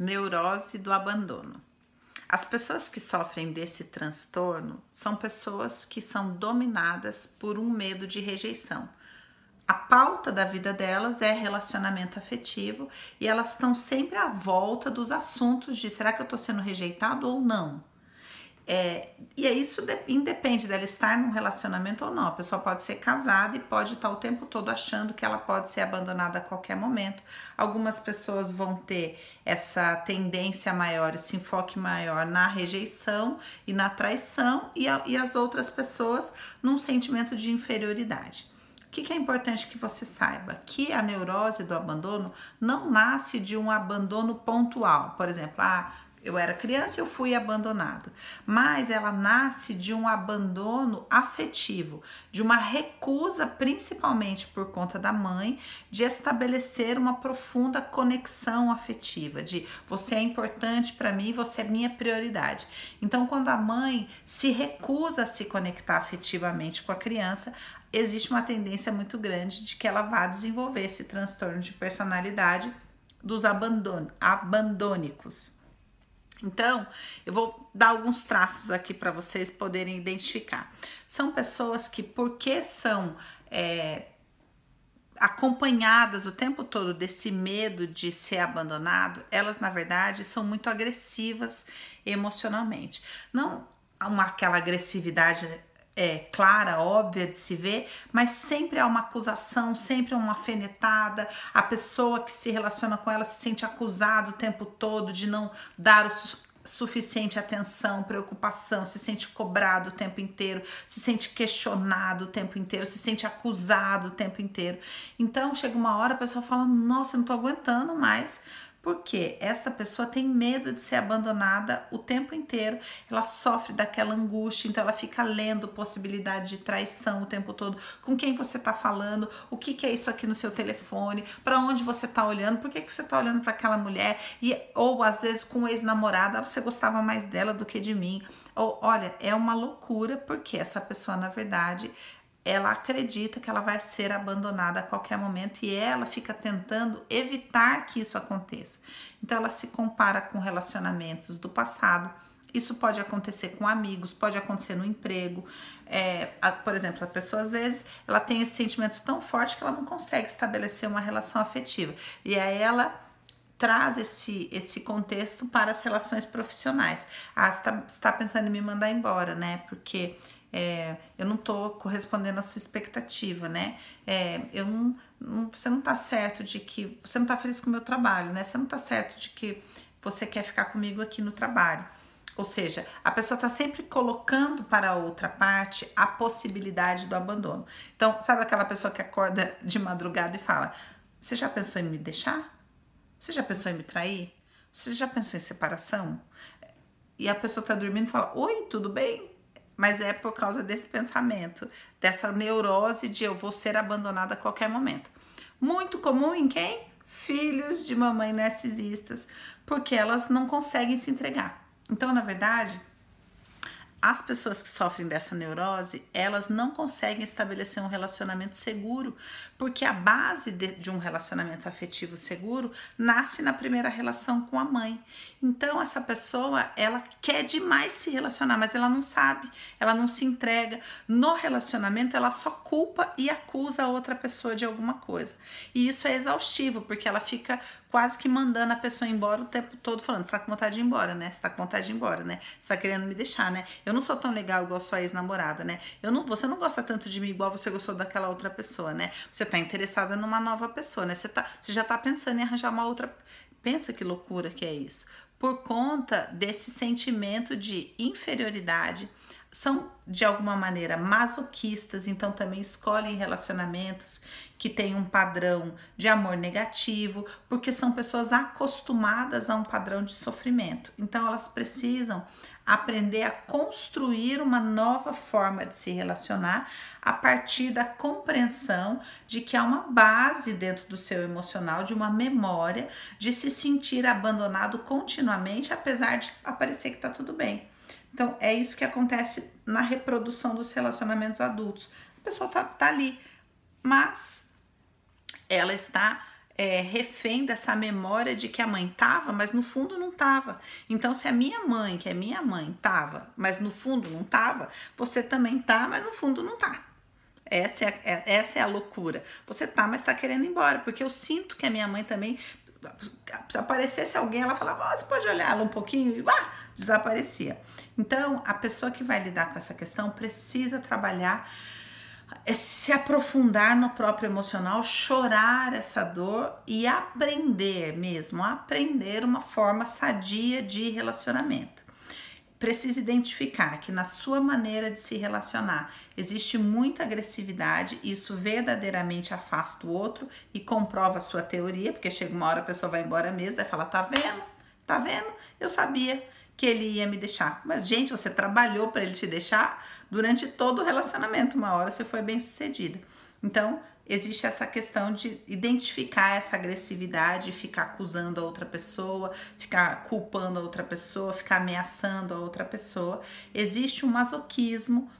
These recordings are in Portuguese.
neurose do abandono. As pessoas que sofrem desse transtorno são pessoas que são dominadas por um medo de rejeição. A pauta da vida delas é relacionamento afetivo e elas estão sempre à volta dos assuntos de será que eu estou sendo rejeitado ou não? É, e é isso independe dela estar num relacionamento ou não. A pessoa pode ser casada e pode estar o tempo todo achando que ela pode ser abandonada a qualquer momento. Algumas pessoas vão ter essa tendência maior, esse enfoque maior na rejeição e na traição, e, a, e as outras pessoas num sentimento de inferioridade. O que, que, é importante que você saiba? Que a neurose do abandono não nasce de um abandono pontual. Por exemplo, ah, eu era criança eu fui abandonado. Mas ela nasce de um abandono afetivo, de uma recusa, principalmente por conta da mãe, de estabelecer uma profunda conexão afetiva, de você é importante para mim, você é minha prioridade. Então, quando a mãe se recusa a se conectar afetivamente com a criança, existe uma tendência muito grande de que ela vá desenvolver esse transtorno de personalidade dos abandônicos. Então, eu vou dar alguns traços aqui para vocês poderem identificar. São pessoas que, porque são é, acompanhadas o tempo todo desse medo de ser abandonado, elas na verdade são muito agressivas emocionalmente. Não uma, aquela agressividade é, clara, óbvia de se ver, mas sempre há uma acusação, sempre uma fenetada. A pessoa que se relaciona com ela se sente acusada o tempo todo de não dar o su suficiente atenção, preocupação, se sente cobrado o tempo inteiro, se sente questionado o tempo inteiro, se sente acusado o tempo inteiro. Então chega uma hora a pessoa fala: Nossa, eu não tô aguentando mais porque esta pessoa tem medo de ser abandonada o tempo inteiro, ela sofre daquela angústia, então ela fica lendo possibilidade de traição o tempo todo, com quem você está falando, o que, que, é isso aqui no seu telefone, para onde você está olhando, por que, que você está olhando para aquela mulher, e, ou às vezes com ex-namorada, ah, você gostava mais dela do que de mim, ou olha, é uma loucura, porque essa pessoa, na verdade, ela acredita que ela vai ser abandonada a qualquer momento e ela fica tentando evitar que isso aconteça. Então ela se compara com relacionamentos do passado. Isso pode acontecer com amigos, pode acontecer no emprego. É, a, por exemplo, a pessoa às vezes ela tem esse sentimento tão forte que ela não consegue estabelecer uma relação afetiva. E aí ela traz esse, esse contexto para as relações profissionais. Ah, está tá pensando em me mandar embora, né? Porque é, eu não tô correspondendo à sua expectativa, né? É, eu não, não, você não tá certo de que você não tá feliz com o meu trabalho, né? Você não tá certo de que você quer ficar comigo aqui no trabalho. Ou seja, a pessoa está sempre colocando para a outra parte a possibilidade do abandono. Então, sabe aquela pessoa que acorda de madrugada e fala: Você já pensou em me deixar? Você já pensou em me trair? Você já pensou em separação? E a pessoa está dormindo e fala: Oi, tudo bem? Mas é por causa desse pensamento, dessa neurose de eu vou ser abandonada a qualquer momento. Muito comum em quem? Filhos de mamãe narcisistas, porque elas não conseguem se entregar. Então, na verdade, as pessoas que sofrem dessa neurose, elas não conseguem estabelecer um relacionamento seguro, porque a base de, de, um relacionamento afetivo seguro nasce na primeira relação com a mãe. Então essa pessoa, ela quer demais se relacionar, mas ela não sabe, ela não se entrega. No relacionamento, ela só culpa e acusa a outra pessoa de alguma coisa. E isso é exaustivo, porque ela fica quase que mandando a pessoa embora o tempo todo, falando: você tá com vontade de ir embora, né? Você tá com vontade de ir embora, né? Você tá querendo me deixar, né? Eu não sou tão legal igual sua ex-namorada, né? Eu não, você não gosta tanto de mim igual você gostou daquela outra pessoa, né? Você tá interessada numa nova pessoa, né? Você, tá, você já tá pensando em arranjar uma outra. Pensa que loucura que é isso. Por conta desse sentimento de inferioridade, são de alguma maneira masoquistas, então também escolhem relacionamentos que têm um padrão de amor negativo, porque são pessoas acostumadas a um padrão de sofrimento. Então elas precisam aprender a construir uma nova forma de se relacionar a partir da compreensão de que há uma base dentro do seu emocional, de uma memória de se sentir abandonado continuamente, apesar de parecer que está tudo bem. Então, é isso que acontece na reprodução dos relacionamentos adultos. A pessoa tá, tá ali, mas ela está é, refém dessa memória de que a mãe tava, mas no fundo não tava. Então, se a minha mãe, que é minha mãe, tava, mas no fundo não tava, você também tá, mas no fundo não tá. Essa é, é, essa é a loucura. Você tá, mas tá querendo ir embora, porque eu sinto que a minha mãe também. Se aparecesse alguém, ela falava, oh, você pode olhar ela um pouquinho e ah, desaparecia. Então, a pessoa que vai lidar com essa questão precisa trabalhar é se aprofundar no próprio emocional, chorar essa dor e aprender mesmo, aprender uma forma sadia de relacionamento. Precisa identificar que na sua maneira de se relacionar existe muita agressividade, isso verdadeiramente afasta o outro e comprova a sua teoria, porque chega uma hora a pessoa vai embora mesmo, vai falar: tá vendo? Tá vendo? Eu sabia que ele ia me deixar. Mas, gente, você trabalhou para ele te deixar durante todo o relacionamento. Uma hora você foi bem sucedida. Então, existe essa questão de identificar essa agressividade, ficar acusando a outra pessoa, ficar culpando a outra pessoa, ficar ameaçando a outra pessoa. Existe um masoquismo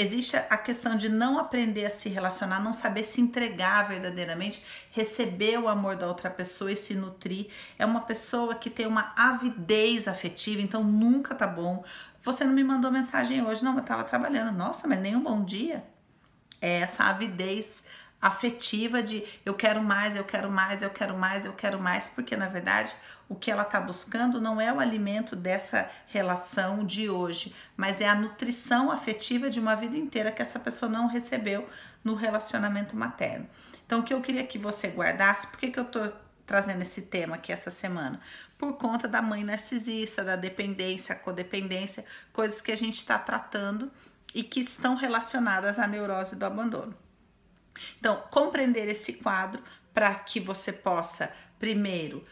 Existe a questão de não aprender a se relacionar, não saber se entregar verdadeiramente, receber o amor da outra pessoa e se nutrir. É uma pessoa que tem uma avidez afetiva, então nunca tá bom. Você não me mandou mensagem hoje, não, eu tava trabalhando. Nossa, mas nem um bom dia. É essa avidez afetiva de eu quero mais, eu quero mais, eu quero mais, eu quero mais, porque na verdade o que ela está buscando não é o alimento dessa relação de hoje, mas é a nutrição afetiva de uma vida inteira que essa pessoa não recebeu no relacionamento materno. Então, o que eu queria que você guardasse, por que, que eu tô trazendo esse tema aqui essa semana? Por conta da mãe narcisista, da dependência, codependência, coisas que a gente está tratando e que estão relacionadas à neurose do abandono. Então, compreender esse quadro para que você possa, primeiro,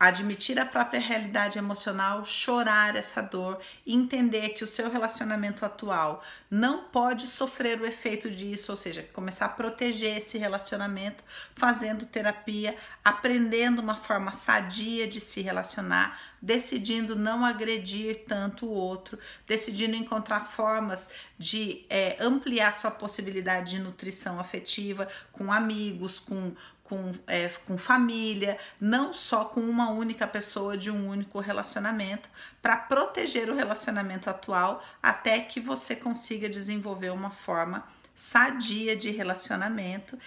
admitir a própria realidade emocional, chorar essa dor, entender que o seu relacionamento atual não pode sofrer o efeito disso, ou seja, começar a proteger esse relacionamento fazendo terapia, aprendendo uma forma sadia de se relacionar, decidindo não agredir tanto o outro, decidindo encontrar formas de é, ampliar sua possibilidade de nutrição afetiva com amigos, com com, é, com família, não só com uma única pessoa de um único relacionamento, para proteger o relacionamento atual até que você consiga desenvolver uma forma sadia de relacionamento,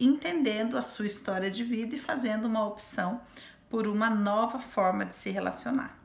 entendendo a sua história de vida e fazendo uma opção por uma nova forma de se relacionar.